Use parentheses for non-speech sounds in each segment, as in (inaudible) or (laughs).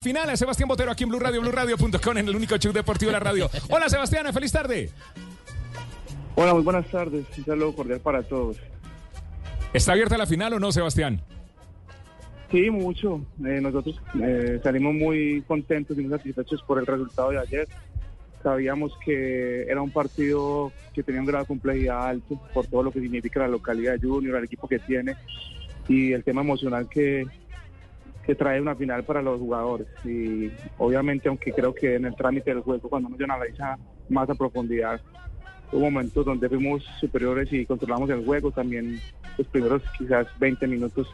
Final, Sebastián Botero aquí en Blue Radio, BlueRadio.com, en el único show deportivo de la radio. (laughs) Hola Sebastián, feliz tarde. Hola, muy buenas tardes. Un saludo cordial para todos. ¿Está abierta la final o no, Sebastián? Sí, mucho. Eh, nosotros eh, salimos muy contentos y muy satisfechos por el resultado de ayer. Sabíamos que era un partido que tenía un grado de complejidad alto por todo lo que significa la localidad de Junior, el equipo que tiene y el tema emocional que, que trae una final para los jugadores. Y obviamente, aunque creo que en el trámite del juego, cuando uno analiza más a profundidad, hubo momentos donde fuimos superiores y controlamos el juego. También los primeros quizás 20 minutos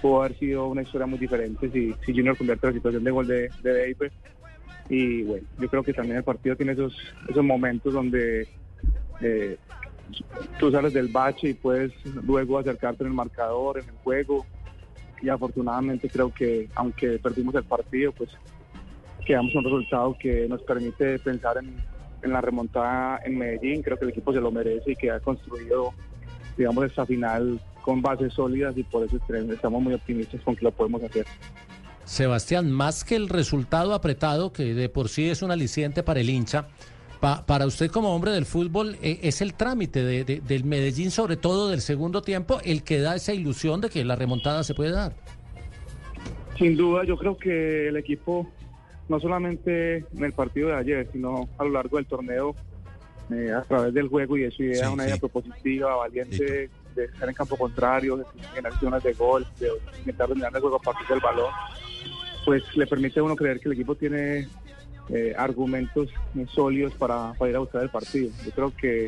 pudo haber sido una historia muy diferente si, si Junior convierte la situación de gol de, de David. Y bueno, yo creo que también el partido tiene esos, esos momentos donde eh, tú sales del bache y puedes luego acercarte en el marcador, en el juego y afortunadamente creo que aunque perdimos el partido, pues quedamos un resultado que nos permite pensar en, la remontada en Medellín. Creo que el equipo se lo merece y que ha construido, digamos, esta final con bases sólidas y por eso estamos muy optimistas con que lo podemos hacer. Sebastián, más que el resultado apretado, que de por sí es un aliciente para el hincha, para usted como hombre del fútbol, eh, es el trámite del Medellín, sobre todo del segundo tiempo, el que da esa ilusión de que la remontada se puede dar. Sin duda, yo creo que el equipo, no solamente en el partido de ayer, sino a lo largo del torneo, eh, a través del juego y de su idea, una idea propositiva, valiente, de estar en campo contrario, de generar zonas de gol, de intentar dominar el juego a partir del balón, pues le permite a uno creer que el equipo tiene eh, argumentos sólidos para, ir a buscar el partido. Yo creo que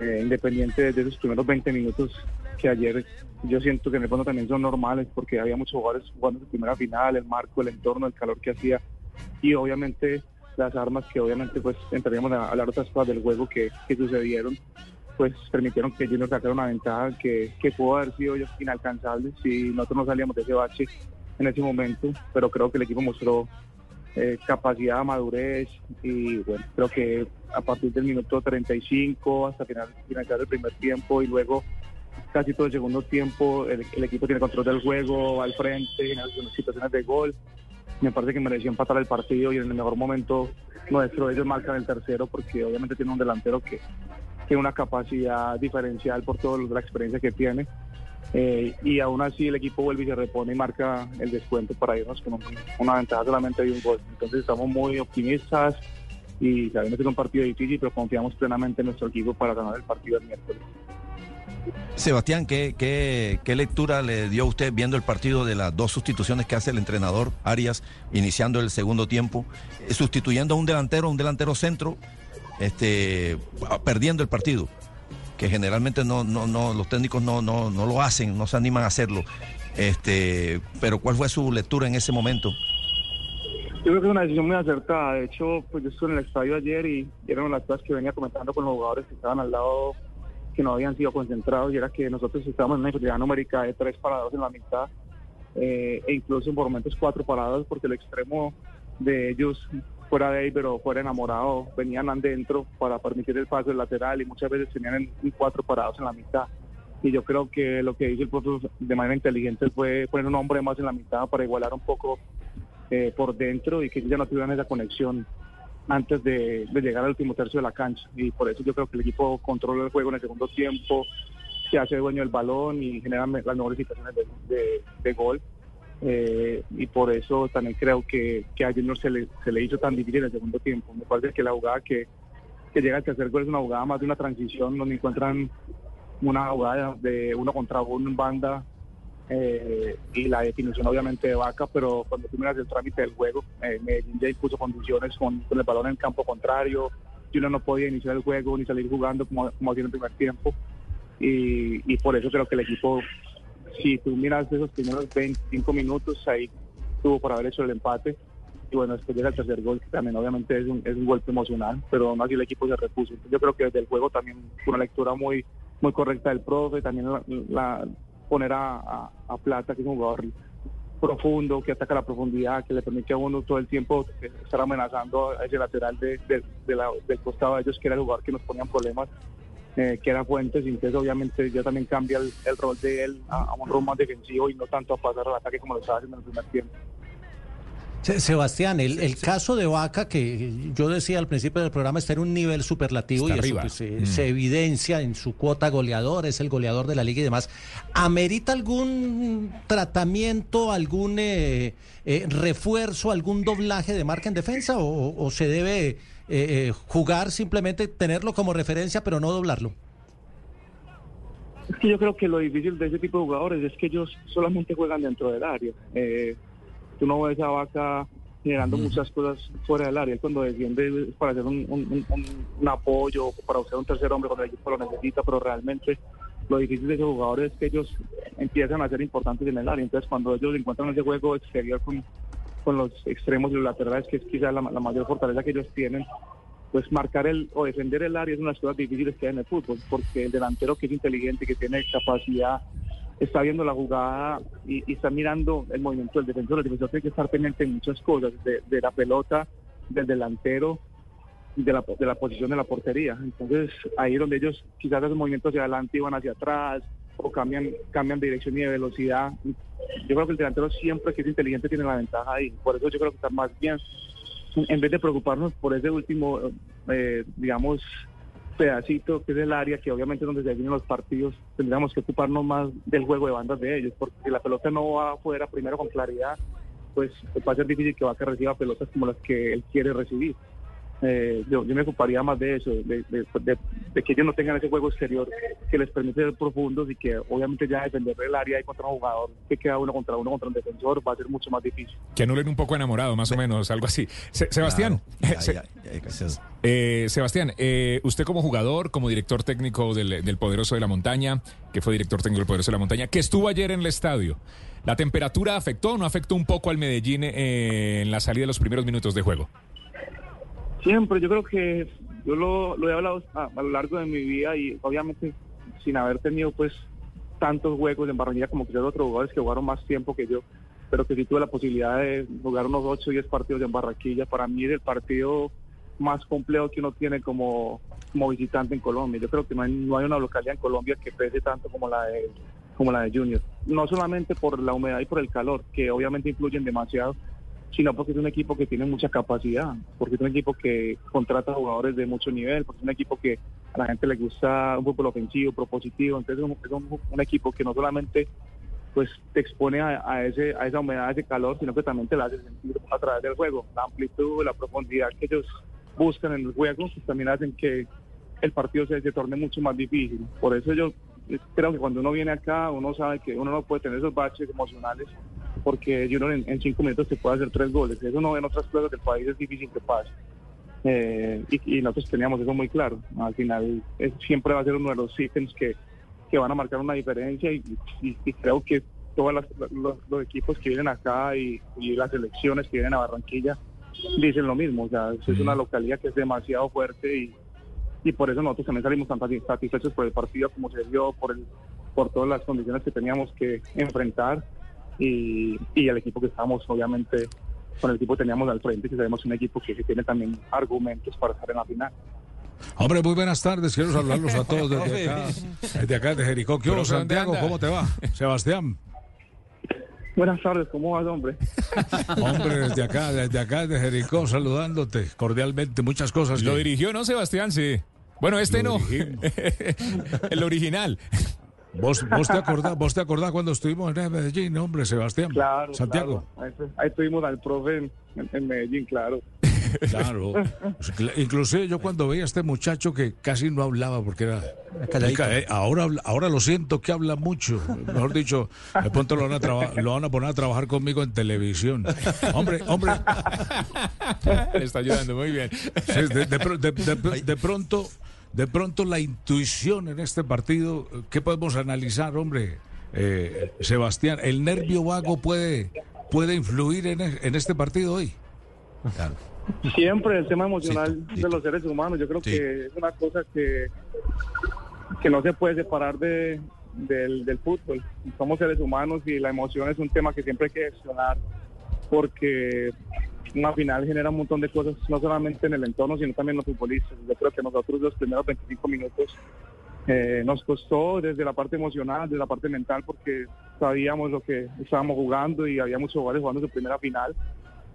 eh, independiente de esos primeros 20 minutos que ayer yo siento que en el fondo también son normales porque había muchos jugadores jugando su primera final, el marco, el entorno, el calor que hacía y obviamente las armas que obviamente pues entraríamos a hablar otras cosas del juego que, sucedieron pues permitieron que Junior sacara una ventaja que, que pudo haber sido inalcanzable si nosotros no salíamos de ese bache en ese momento, pero creo que el equipo mostró eh, capacidad, madurez y bueno, creo que a partir del minuto 35 hasta final, finalizar el primer tiempo y luego casi todo el segundo tiempo el, equipo tiene control del juego, al frente, en algunas situaciones de gol. Me parece que mereció empatar el partido y en el mejor momento nuestro ellos marcan el tercero porque obviamente tiene un delantero que tiene una capacidad diferencial por toda la experiencia que tiene eh, y aún así el equipo vuelve y se repone y marca el descuento para irnos con una ventaja solamente de un gol. Entonces estamos muy optimistas y sabemos que es un partido difícil, pero confiamos plenamente en nuestro equipo para ganar el partido el miércoles. Sebastián, ¿qué, qué, qué lectura le dio usted viendo el partido de las dos sustituciones que hace el entrenador Arias iniciando el segundo tiempo, eh, sustituyendo a un delantero, un delantero centro, este, perdiendo el partido? Que generalmente no, no, no, los técnicos no, no, no lo hacen, no se animan a hacerlo. Este, pero ¿cuál fue su lectura en ese momento? Yo creo que es una decisión muy acertada. De hecho, pues yo estuve en el estadio ayer y eran las cosas que venía comentando con los jugadores que estaban al lado, que no habían sido concentrados, y era que nosotros estábamos en una inferioridad numérica de tres parados en la mitad, eh, e incluso en momentos cuatro parados, porque el extremo de ellos fuera de ahí, pero fuera enamorado, venían adentro para permitir el paso del lateral y muchas veces tenían cuatro parados en la mitad. Y yo creo que lo que hizo el profesor de manera inteligente fue poner un hombre más en la mitad para igualar un poco eh, por dentro y que ya no tuvieran esa conexión antes de, llegar al último tercio de la cancha. Y por eso yo creo que el equipo controla el juego en el segundo tiempo, se hace dueño del balón y genera las mejores situaciones de gol. Eh, y por eso también creo que, que a Junior se le, se le hizo tan difícil en el segundo tiempo. Me parece que la jugada que, que llega al tercer gol es una jugada más de una transición donde encuentran una jugada de uno contra uno banda eh, y la definición obviamente de Vaca, pero cuando tú miras el trámite del juego, eh, Medellín ya impuso condiciones con, con, el balón en campo contrario, Junior no podía iniciar el juego ni salir jugando como, como hacía el primer tiempo y, y por eso creo que el equipo si tú miras esos primeros 25 minutos, ahí tuvo por haber hecho el empate. Y bueno, después llega el tercer gol, que también obviamente es un, es un golpe emocional, pero aún así el equipo se repuso. yo creo que desde el juego también una lectura muy muy correcta del profe, también la, poner a, Plata, que es un jugador profundo, que ataca la profundidad, que le permite a uno todo el tiempo estar amenazando a ese lateral de, del costado de ellos, que era el jugador que nos ponían problemas eh, que era Fuentes, y entonces obviamente ya también cambia el, rol de él a, un rol más defensivo y no tanto a pasar al ataque como lo estaba haciendo en el primer tiempo. Sebastián, el, caso de Vaca, que yo decía al principio del programa, está en un nivel superlativo y eso pues, mm. se evidencia en su cuota goleador, es el goleador de la liga y demás. ¿Amerita algún tratamiento, algún eh, eh, refuerzo, algún doblaje de marca en defensa o, se debe eh, jugar simplemente, tenerlo como referencia, pero no doblarlo? Es que yo creo que lo difícil de ese tipo de jugadores es que ellos solamente juegan dentro del área. Eh, tú no ves a Vaca generando muchas cosas fuera del área. cuando defiende para hacer un, un, apoyo, para usar un tercer hombre cuando el equipo lo necesita, pero realmente lo difícil de esos jugadores es que ellos empiezan a ser importantes en el área. Entonces, cuando ellos encuentran ese juego exterior con, con los extremos y los laterales, que es quizás la, la mayor fortaleza que ellos tienen, pues marcar el o defender el área es una de las cosas difíciles que hay en el fútbol, porque el delantero que es inteligente, que tiene capacidad, está viendo la jugada y, está mirando el movimiento del defensor. El defensor tiene que estar pendiente en muchas cosas, de, la pelota, del delantero, de la, de la posición de la portería. Entonces ahí es donde ellos quizás hacen movimientos hacia adelante y van hacia atrás o cambian, cambian de dirección y de velocidad. Yo creo que el delantero siempre que es inteligente tiene la ventaja ahí. Por eso yo creo que está más bien en vez de preocuparnos por ese último, eh, digamos, pedacito que es el área que obviamente es donde se definen los partidos, tendríamos que ocuparnos más del juego de bandas de ellos, porque si la pelota no va afuera primero con claridad, pues va a ser difícil que Vaca reciba pelotas como las que él quiere recibir. Eh, yo, me ocuparía más de eso, de, que ellos no tengan ese juego exterior que les permite ser profundos y que obviamente ya defender el área y contra un jugador que queda uno contra uno contra un defensor va a ser mucho más difícil. Que anulen un poco enamorado, más o menos, algo así. Sebastián, (laughs) Sebastián, usted como jugador, como director técnico del, del Poderoso de la Montaña, que fue director técnico del Poderoso de la Montaña, que estuvo ayer en el estadio. ¿La temperatura afectó o no afectó un poco al Medellín eh, en la salida de los primeros minutos de juego? Siempre, yo creo que yo lo, he hablado a, lo largo de mi vida y obviamente sin haber tenido pues tantos juegos en Barranquilla como quizás otros jugadores que jugaron más tiempo que yo, pero que sí tuve la posibilidad de jugar unos 8 o 10 partidos en Barranquilla. Para mí es el partido más complejo que uno tiene como, como visitante en Colombia. Yo creo que no hay, no hay una localidad en Colombia que pese tanto como la de como la de Junior. No solamente por la humedad y por el calor, que obviamente influyen demasiado, sino porque es un equipo que tiene mucha capacidad, porque es un equipo que contrata jugadores de mucho nivel, porque es un equipo que a la gente le gusta un fútbol ofensivo, propositivo, entonces es un, equipo que no solamente pues te expone a, ese, a esa humedad, a ese calor, sino que también te la hace sentir a través del juego. La amplitud, la profundidad que ellos buscan en el juego, pues también hacen que el partido se, se torne mucho más difícil. Por eso yo creo que cuando uno viene acá, uno sabe que uno no puede tener esos baches emocionales porque yo en, en cinco minutos se puede hacer tres goles. Eso no en otras cosas del país es difícil que pase. Eh, y, nosotros teníamos eso muy claro. Al final siempre va a ser uno de los ítems que, que van a marcar una diferencia y, creo que todos los, equipos que vienen acá y, las elecciones que vienen a Barranquilla dicen lo mismo. O sea, es una localidad que es demasiado fuerte y, y por eso nosotros también salimos tan satisfechos por el partido como se dio, por, el, por todas las condiciones que teníamos que enfrentar y, y el equipo que estábamos obviamente con el equipo que teníamos al frente, que sabemos un equipo que, tiene también argumentos para estar en la final. Hombre, muy buenas tardes. Quiero saludarlos a todos desde (laughs) acá, desde acá, de Jericó. ¿Qué Santiago? ¿Cómo te va? Sebastián. Buenas tardes, ¿cómo vas, hombre? (laughs) Hombre, desde acá, desde acá, de Jericó, saludándote cordialmente. Muchas cosas. Lo dirigió, ¿no, Sebastián? Sí. Bueno, este no. (laughs) el original. ¿Vos, vos, te acordás, ¿Vos te acordás cuando estuvimos en Medellín, hombre, Sebastián? Claro. Santiago. Ahí, estuvimos al profe en, Medellín, claro. (laughs) Claro. Inclusive yo cuando veía a este muchacho que casi no hablaba porque era... Eh, ahora, ahora lo siento que habla mucho. Mejor dicho, de pronto lo van a, lo van a poner a trabajar conmigo en televisión. Hombre, hombre. Le está ayudando muy bien. de pronto de pronto la intuición en este partido, ¿qué podemos analizar, hombre? Eh, Sebastián, ¿el nervio vago puede, puede influir en, e, este partido hoy? Siempre el tema emocional de los seres humanos, yo creo que es una cosa que, que no se puede separar de, del, del fútbol. Somos seres humanos y la emoción es un tema que siempre hay que gestionar porque una final genera un montón de cosas, no solamente en el entorno, sino también los futbolistas. Yo creo que nosotros los primeros 25 minutos eh, nos costó desde la parte emocional, desde la parte mental, porque sabíamos lo que estábamos jugando y había muchos jugadores jugando su primera final.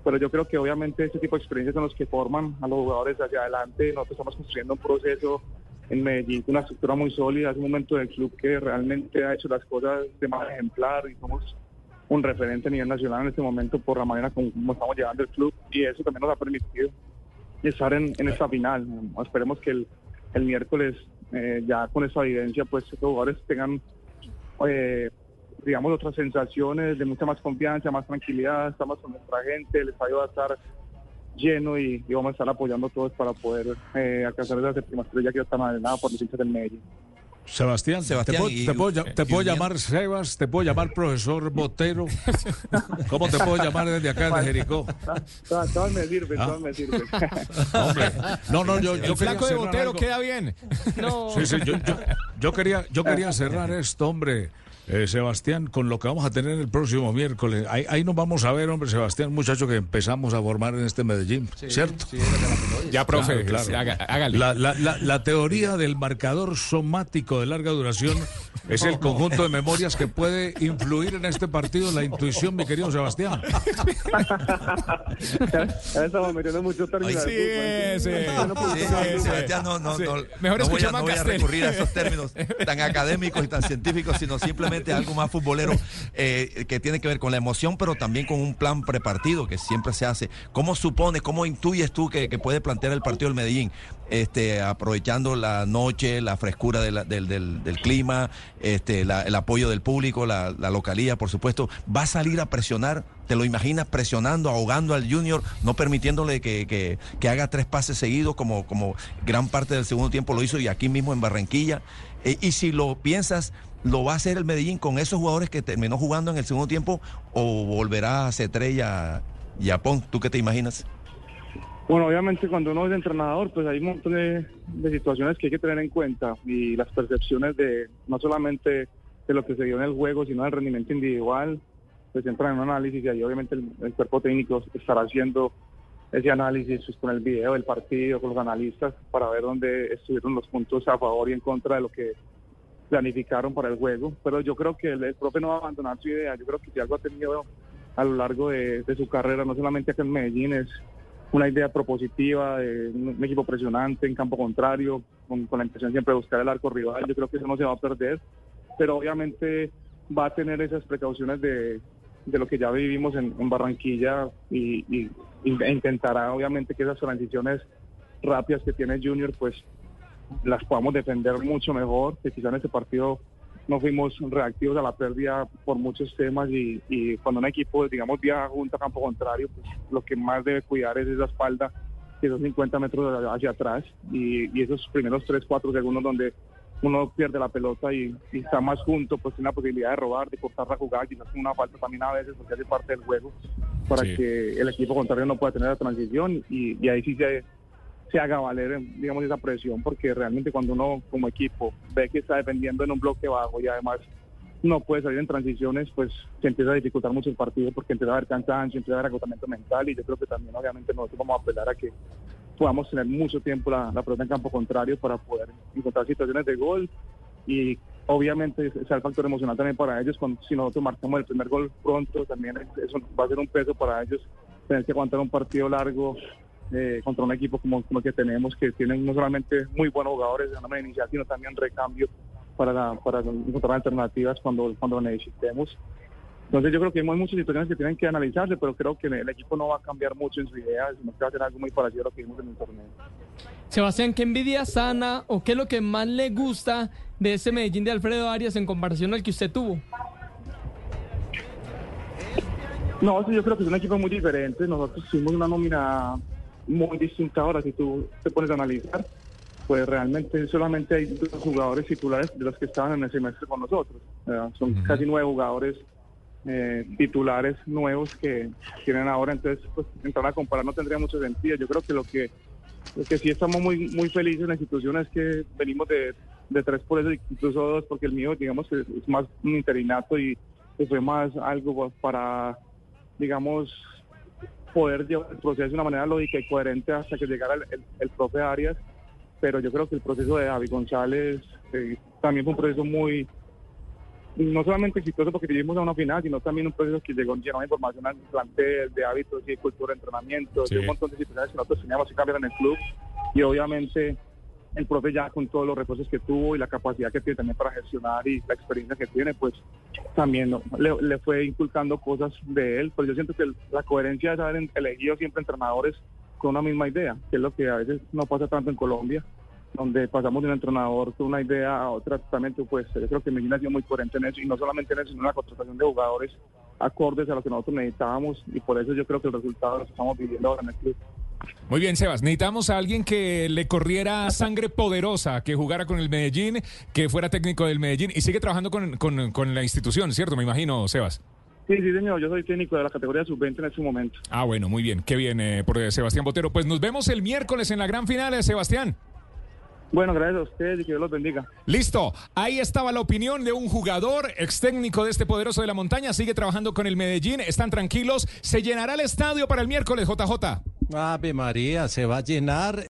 pero yo creo que obviamente este tipo de experiencias son los que forman a los jugadores hacia adelante. Nosotros estamos construyendo un proceso en Medellín una estructura muy sólida, es un momento del club que realmente ha hecho las cosas de manera ejemplar y somos un referente a nivel nacional en este momento por la manera como, estamos llevando el club y eso también nos ha permitido estar en, esta final. Esperemos que el, miércoles eh, ya con esa evidencia pues estos jugadores tengan eh, digamos otras sensaciones de mucha más confianza, más tranquilidad, estamos con nuestra gente, el estadio va a estar lleno y, vamos a estar apoyando todos para poder eh, alcanzar esa séptima estrella que está nada por los hinchas del Medellín. Sebastián, Sebastián te, puedo, llamar Sebas, te puedo llamar profesor Botero. (laughs) ¿Cómo te puedo llamar desde acá, de Jericó? Todo me sirve, todo ¿Ah? me sirve. (laughs) Hombre, no, no, yo, yo El flaco de Botero queda bien. No. Sí, sí, yo, yo, quería, yo quería cerrar esto, hombre. Eh, Sebastián, con lo que vamos a tener el próximo miércoles. Ahí, nos vamos a ver, hombre, Sebastián, muchacho que empezamos a formar en este Medellín, ¿cierto? ya, profe, La, teoría del marcador somático de larga duración es el conjunto de memorias que puede influir en este partido, la intuición, mi querido Sebastián. estamos metiendo mucho términos. Sí, sí, Sebastián, no, no, no, Mejor no voy a recurrir a esos términos tan académicos y tan científicos, sino simplemente algo más futbolero eh, que tiene que ver con la emoción, pero también con un plan prepartido que siempre se hace. ¿Cómo supones, cómo intuyes tú que, puede plantear el partido del Medellín? Este, aprovechando la noche, la frescura del, del, clima, este, el apoyo del público, la, localía, por supuesto, va a salir a presionar, te lo imaginas presionando, ahogando al Junior, no permitiéndole que, haga tres pases seguidos como, como gran parte del segundo tiempo lo hizo y aquí mismo en Barranquilla. Eh, y si lo piensas, ¿Lo va a hacer el Medellín con esos jugadores que terminó jugando en el segundo tiempo o volverá a Cetrella y Japón? ¿Tú qué te imaginas? Bueno, obviamente cuando uno es entrenador, pues hay un montón de, situaciones que hay que tener en cuenta y las percepciones de no solamente de lo que se dio en el juego, sino del rendimiento individual, pues entran en un análisis y ahí obviamente el, cuerpo técnico estará haciendo ese análisis pues, con el video del partido, con los analistas, para ver dónde estuvieron los puntos a favor y en contra de lo que planificaron para el juego, pero yo creo que el, profe no va a abandonar su idea, yo creo que si algo ha tenido a lo largo de, su carrera, no solamente acá en Medellín, es una idea propositiva de un, equipo presionante en campo contrario, con, la intención siempre de buscar el arco rival, yo creo que eso no se va a perder, pero obviamente va a tener esas precauciones de, lo que ya vivimos en, Barranquilla y, y, e intentará obviamente que esas transiciones rápidas que tiene Junior pues las podamos defender mucho mejor, que quizá en este partido no fuimos reactivos a la pérdida por muchos temas y, cuando un equipo, digamos, viaja junto a campo contrario, pues lo que más debe cuidar es esa espalda, esos 50 metros hacia atrás y, esos primeros 3, 4 segundos donde uno pierde la pelota y, está más junto, pues tiene la posibilidad de robar, de cortar la jugada, quizás una falta también a veces porque hace parte del juego para que el equipo contrario no pueda tener la transición y, y ahí sí se se haga valer, digamos, esa presión, porque realmente cuando uno como equipo ve que está dependiendo en un bloque bajo y además no puede salir en transiciones, pues se empieza a dificultar mucho el partido porque empieza a haber cansancio, empieza a haber agotamiento mental y yo creo que también obviamente nosotros vamos a apelar a que podamos tener mucho tiempo la, la pelota en campo contrario para poder encontrar situaciones de gol y obviamente sea el factor emocional también para ellos, si nosotros marcamos el primer gol pronto, también eso va a ser un peso para ellos, tener que aguantar un partido largo eh, contra un equipo como, como el que tenemos, que tienen no solamente muy buenos jugadores de manera inicial, sino también recambio para, para encontrar alternativas cuando, cuando necesitemos. Entonces yo creo que hay muchas situaciones que tienen que analizarse, pero creo que el equipo no va a cambiar mucho en su idea, sino que va a hacer algo muy parecido a lo que vimos en el torneo. Sebastián, ¿qué envidia sana o qué es lo que más le gusta de ese Medellín de Alfredo Arias en comparación al que usted tuvo? No, yo creo que es un equipo muy diferente. Nosotros hicimos una nómina muy distinta ahora si tú te pones a analizar, pues realmente solamente hay dos jugadores titulares de los que estaban en el semestre con nosotros. son casi nueve jugadores eh, titulares nuevos que tienen ahora, entonces pues entrar a comparar no tendría mucho sentido. Yo creo que lo que lo que sí estamos muy muy felices en la institución es que venimos de, de tres por eso, incluso dos, porque el mío digamos que es, más un interinato y fue más algo para digamos poder llevar el proceso de una manera lógica y coherente hasta que llegara el, el, profe Arias, pero yo creo que el proceso de Javi González eh, también fue un proceso muy no solamente exitoso porque vivimos a una final, sino también un proceso que llegó lleno de información al plantel, de hábitos y de cultura de entrenamiento, Sí. de un montón de situaciones que nosotros teníamos que cambiar en el club. Y obviamente el profe ya con todos los recursos que tuvo y la capacidad que tiene también para gestionar y la experiencia que tiene, pues también ¿no? le, le fue inculcando cosas de él. Pero yo siento que la coherencia es haber elegido siempre entrenadores con una misma idea, que es lo que a veces no pasa tanto en Colombia donde pasamos de un entrenador con una idea a otra totalmente opuesta. Yo creo que Medellín ha sido muy coherente en eso, y no solamente en eso, sino en la contratación de jugadores acordes a lo que nosotros necesitábamos, y por eso yo creo que el resultado lo estamos viviendo ahora en el club. Muy bien, Sebas. Necesitamos a alguien que le corriera sangre poderosa, que jugara con el Medellín, que fuera técnico del Medellín y sigue trabajando con, con- con la institución, ¿cierto? Me imagino, Sebas. Sí, sí, señor, yo soy técnico de la categoría sub-20 en este momento. Ah, bueno, muy bien. Qué bien eh, por eh, Sebastián Botero. Pues nos vemos el miércoles en la gran final, eh, Sebastián. Bueno, gracias a ustedes y que Dios los bendiga. Listo, ahí estaba la opinión de un jugador, ex técnico de este poderoso de la montaña, sigue trabajando con el Medellín, están tranquilos, se llenará el estadio para el miércoles, JJ. Ave María, se va a llenar